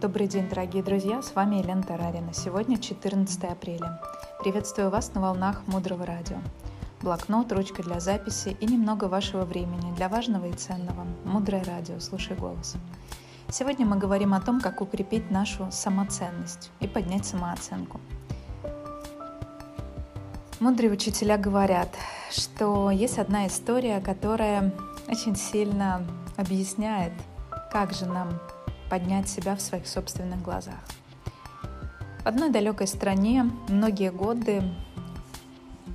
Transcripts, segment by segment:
Добрый день, дорогие друзья, с вами Елена Тарарина. Сегодня 14 апреля. Приветствую вас на волнах Мудрого Радио. Блокнот, ручка для записи и немного вашего времени для важного и ценного. Мудрое Радио, слушай голос. Сегодня мы говорим о том, как укрепить нашу самоценность и поднять самооценку. Мудрые учителя говорят, что есть одна история, которая очень сильно объясняет, как же нам поднять себя в своих собственных глазах. В одной далекой стране многие годы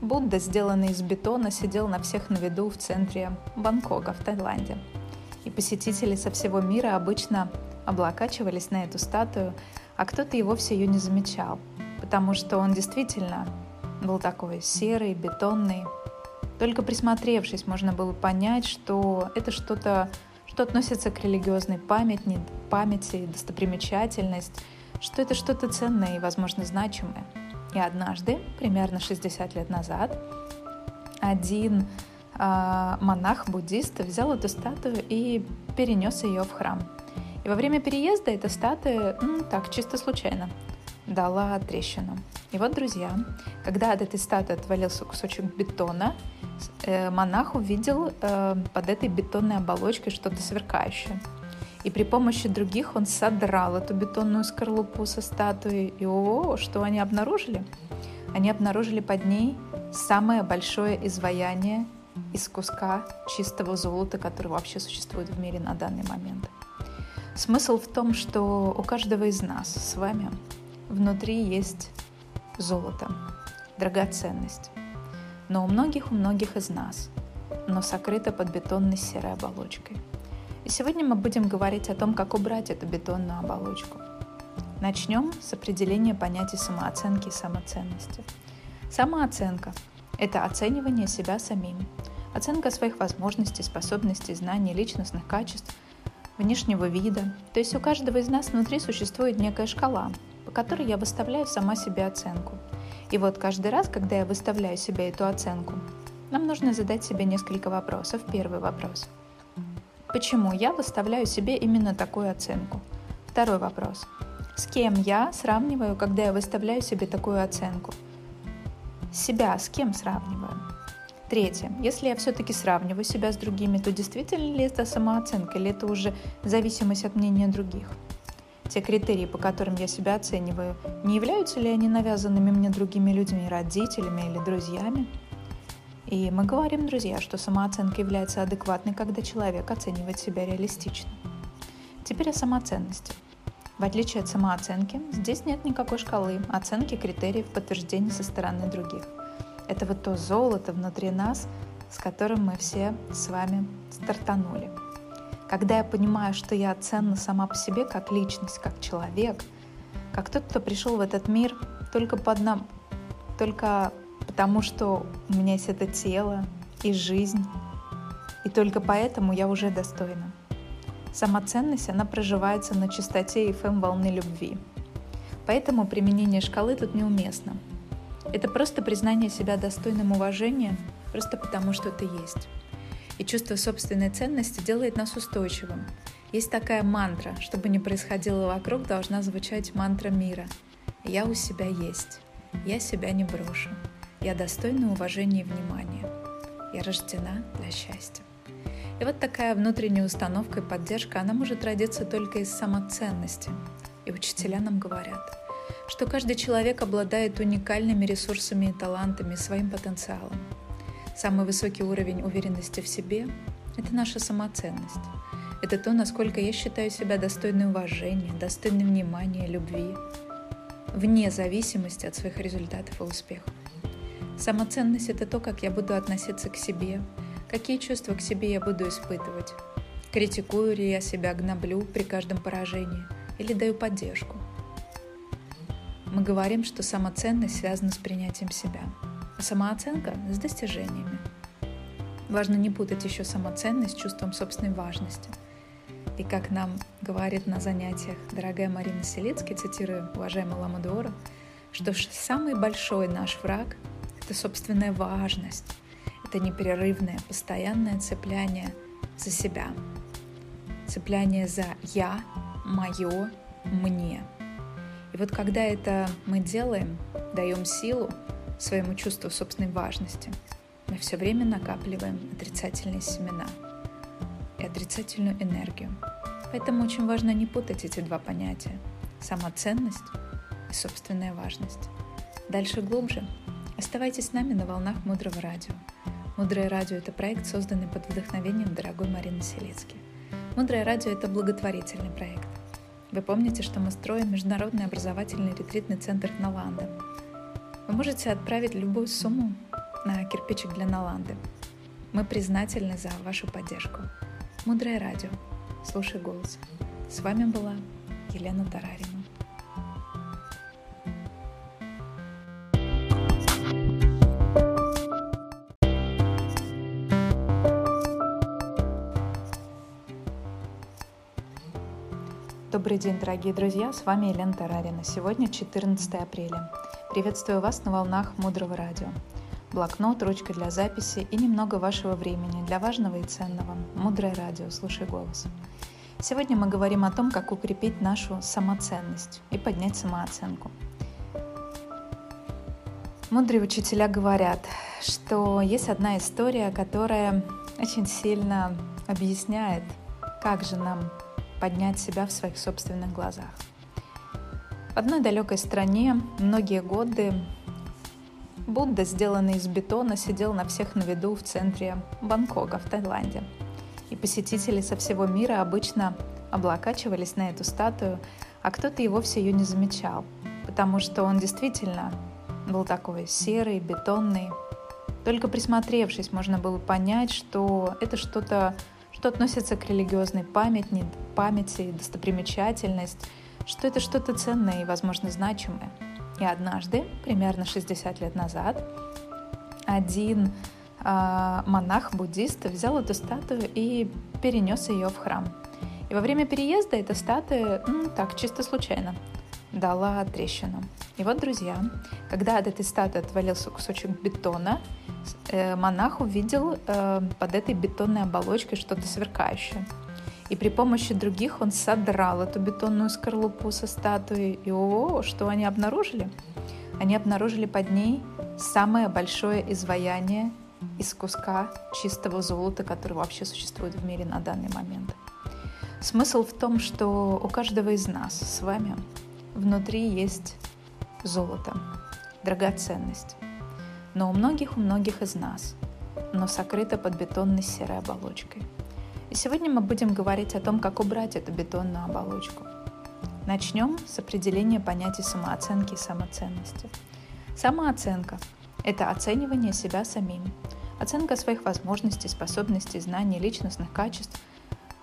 Будда, сделанный из бетона, сидел на всех на виду в центре Бангкока в Таиланде. И посетители со всего мира обычно облокачивались на эту статую, а кто-то и вовсе ее не замечал, потому что он действительно был такой серый, бетонный. Только присмотревшись, можно было понять, что это что-то что относится к религиозной памяти, памяти, достопримечательность, что это что-то ценное и, возможно, значимое. И однажды, примерно 60 лет назад, один э, монах-буддист взял эту статую и перенес ее в храм. И во время переезда эта статуя, ну, так, чисто случайно, дала трещину. И вот, друзья, когда от этой статуи отвалился кусочек бетона, монах увидел э, под этой бетонной оболочкой что-то сверкающее. И при помощи других он содрал эту бетонную скорлупу со статуи. И о, что они обнаружили? Они обнаружили под ней самое большое изваяние из куска чистого золота, который вообще существует в мире на данный момент. Смысл в том, что у каждого из нас с вами внутри есть золото, драгоценность но у многих, у многих из нас, но сокрыто под бетонной серой оболочкой. И сегодня мы будем говорить о том, как убрать эту бетонную оболочку. Начнем с определения понятий самооценки и самоценности. Самооценка – это оценивание себя самим, оценка своих возможностей, способностей, знаний, личностных качеств, внешнего вида. То есть у каждого из нас внутри существует некая шкала, по которой я выставляю сама себе оценку – и вот каждый раз, когда я выставляю себе эту оценку, нам нужно задать себе несколько вопросов. Первый вопрос. Почему я выставляю себе именно такую оценку? Второй вопрос. С кем я сравниваю, когда я выставляю себе такую оценку? Себя с кем сравниваю? Третье. Если я все-таки сравниваю себя с другими, то действительно ли это самооценка или это уже зависимость от мнения других? Те критерии, по которым я себя оцениваю, не являются ли они навязанными мне другими людьми, родителями или друзьями? И мы говорим, друзья, что самооценка является адекватной, когда человек оценивает себя реалистично. Теперь о самоценности. В отличие от самооценки, здесь нет никакой шкалы, оценки, критериев, подтверждений со стороны других. Это вот то золото внутри нас, с которым мы все с вами стартанули – когда я понимаю, что я ценна сама по себе как личность, как человек, как тот, кто пришел в этот мир только, по одному, только потому, что у меня есть это тело и жизнь, и только поэтому я уже достойна. Самоценность, она проживается на частоте FM волны любви. Поэтому применение шкалы тут неуместно. Это просто признание себя достойным уважения, просто потому что ты есть и чувство собственной ценности делает нас устойчивым. Есть такая мантра, чтобы не происходило вокруг, должна звучать мантра мира. Я у себя есть. Я себя не брошу. Я достойна уважения и внимания. Я рождена для счастья. И вот такая внутренняя установка и поддержка, она может родиться только из самоценности. И учителя нам говорят, что каждый человек обладает уникальными ресурсами и талантами, своим потенциалом. Самый высокий уровень уверенности в себе – это наша самоценность. Это то, насколько я считаю себя достойной уважения, достойной внимания, любви, вне зависимости от своих результатов и успехов. Самоценность – это то, как я буду относиться к себе, какие чувства к себе я буду испытывать, критикую ли я себя, гноблю при каждом поражении или даю поддержку. Мы говорим, что самоценность связана с принятием себя – самооценка с достижениями. Важно не путать еще самоценность с чувством собственной важности. И как нам говорит на занятиях дорогая Марина Селецкий, цитирую уважаемого Ламадора, что самый большой наш враг – это собственная важность, это непрерывное, постоянное цепляние за себя, цепляние за «я», «моё», мне. И вот когда это мы делаем, даем силу своему чувству собственной важности, мы все время накапливаем отрицательные семена и отрицательную энергию. Поэтому очень важно не путать эти два понятия – самоценность и собственная важность. Дальше глубже. Оставайтесь с нами на волнах Мудрого Радио. Мудрое Радио – это проект, созданный под вдохновением дорогой Марины Селецки. Мудрое Радио – это благотворительный проект. Вы помните, что мы строим Международный образовательный ретритный центр Наланда. Вы можете отправить любую сумму на кирпичик для Наланды. Мы признательны за вашу поддержку. Мудрое радио. Слушай голос. С вами была Елена Тарарина. Добрый день, дорогие друзья! С вами Елена Тарарина. Сегодня 14 апреля. Приветствую вас на волнах Мудрого Радио. Блокнот, ручка для записи и немного вашего времени для важного и ценного. Мудрое Радио. Слушай голос. Сегодня мы говорим о том, как укрепить нашу самоценность и поднять самооценку. Мудрые учителя говорят, что есть одна история, которая очень сильно объясняет, как же нам поднять себя в своих собственных глазах. В одной далекой стране многие годы Будда, сделанный из бетона, сидел на всех на виду в центре Бангкока в Таиланде. И посетители со всего мира обычно облокачивались на эту статую, а кто-то и вовсе ее не замечал, потому что он действительно был такой серый, бетонный. Только присмотревшись, можно было понять, что это что-то что относится к религиозной памяти, памяти, достопримечательность, что это что-то ценное и, возможно, значимое. И однажды, примерно 60 лет назад, один э, монах-буддист взял эту статую и перенес ее в храм. И во время переезда эта статуя, ну, так, чисто случайно, дала трещину. И вот, друзья, когда от этой статуи отвалился кусочек бетона, Э, монах увидел э, под этой бетонной оболочкой что-то сверкающее. И при помощи других он содрал эту бетонную скорлупу со статуи. И о, что они обнаружили? Они обнаружили под ней самое большое изваяние из куска чистого золота, который вообще существует в мире на данный момент. Смысл в том, что у каждого из нас с вами внутри есть золото, драгоценность но у многих, у многих из нас, но сокрыто под бетонной серой оболочкой. И сегодня мы будем говорить о том, как убрать эту бетонную оболочку. Начнем с определения понятий самооценки и самоценности. Самооценка – это оценивание себя самим, оценка своих возможностей, способностей, знаний, личностных качеств,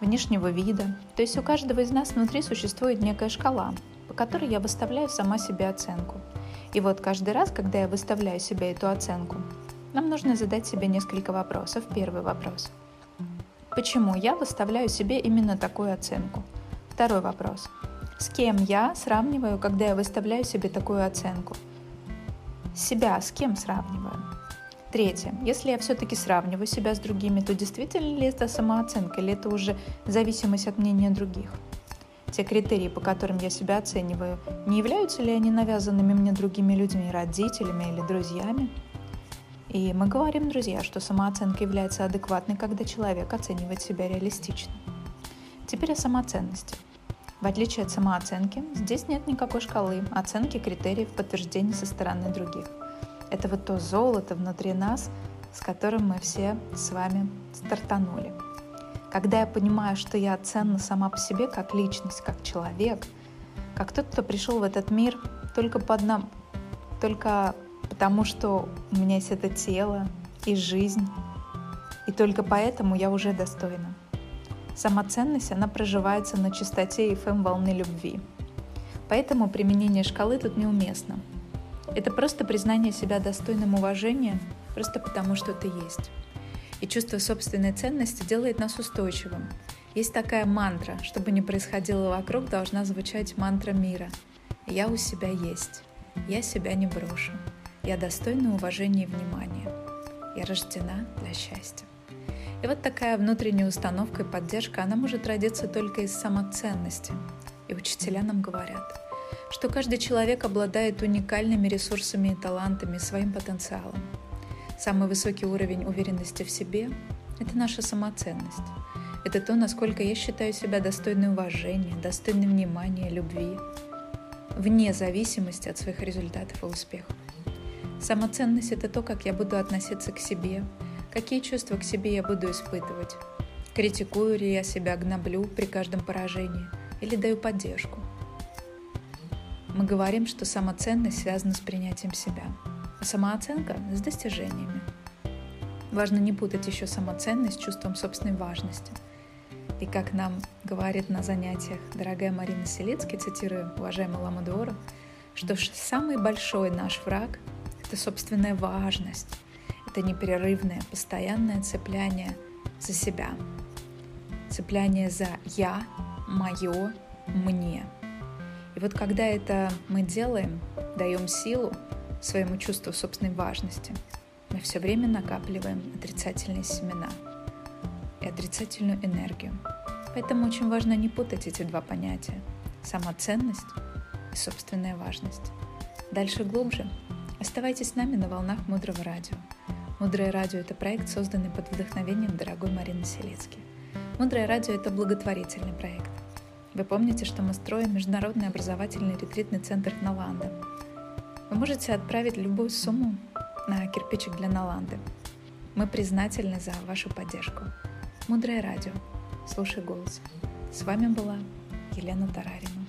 внешнего вида. То есть у каждого из нас внутри существует некая шкала, по которой я выставляю сама себе оценку – и вот каждый раз, когда я выставляю себе эту оценку, нам нужно задать себе несколько вопросов. Первый вопрос. Почему я выставляю себе именно такую оценку? Второй вопрос. С кем я сравниваю, когда я выставляю себе такую оценку? Себя с кем сравниваю? Третье. Если я все-таки сравниваю себя с другими, то действительно ли это самооценка или это уже зависимость от мнения других? те критерии, по которым я себя оцениваю, не являются ли они навязанными мне другими людьми, родителями или друзьями? И мы говорим, друзья, что самооценка является адекватной, когда человек оценивает себя реалистично. Теперь о самоценности. В отличие от самооценки, здесь нет никакой шкалы, оценки, критериев, подтверждений со стороны других. Это вот то золото внутри нас, с которым мы все с вами стартанули – когда я понимаю, что я ценна сама по себе как личность, как человек, как тот, кто пришел в этот мир только, по одному, только потому, что у меня есть это тело и жизнь, и только поэтому я уже достойна. Самоценность, она проживается на частоте FM волны любви. Поэтому применение шкалы тут неуместно. Это просто признание себя достойным уважения, просто потому что ты есть и чувство собственной ценности делает нас устойчивым. Есть такая мантра, чтобы не происходило вокруг, должна звучать мантра мира. «Я у себя есть. Я себя не брошу. Я достойна уважения и внимания. Я рождена для счастья». И вот такая внутренняя установка и поддержка, она может родиться только из самоценности. и учителя нам говорят, что каждый человек обладает уникальными ресурсами и талантами, своим потенциалом. Самый высокий уровень уверенности в себе – это наша самоценность. Это то, насколько я считаю себя достойной уважения, достойной внимания, любви, вне зависимости от своих результатов и успехов. Самоценность – это то, как я буду относиться к себе, какие чувства к себе я буду испытывать. Критикую ли я себя, гноблю при каждом поражении или даю поддержку. Мы говорим, что самоценность связана с принятием себя, а самооценка – с достижениями. Важно не путать еще самоценность с чувством собственной важности. И как нам говорит на занятиях дорогая Марина Селицкий, цитирую уважаемую Ламу Дуору, что самый большой наш враг – это собственная важность, это непрерывное, постоянное цепляние за себя, цепляние за «я», «моё», «мне». И вот когда это мы делаем, даем силу своему чувству собственной важности, мы все время накапливаем отрицательные семена и отрицательную энергию. Поэтому очень важно не путать эти два понятия – самоценность и собственная важность. Дальше глубже. Оставайтесь с нами на волнах Мудрого Радио. Мудрое радио – это проект, созданный под вдохновением дорогой Марины Селецки. Мудрое радио – это благотворительный проект. Вы помните, что мы строим Международный образовательный ретритный центр Наланда. Вы можете отправить любую сумму на кирпичик для Наланды. Мы признательны за вашу поддержку. Мудрое радио. Слушай голос. С вами была Елена Тарарина.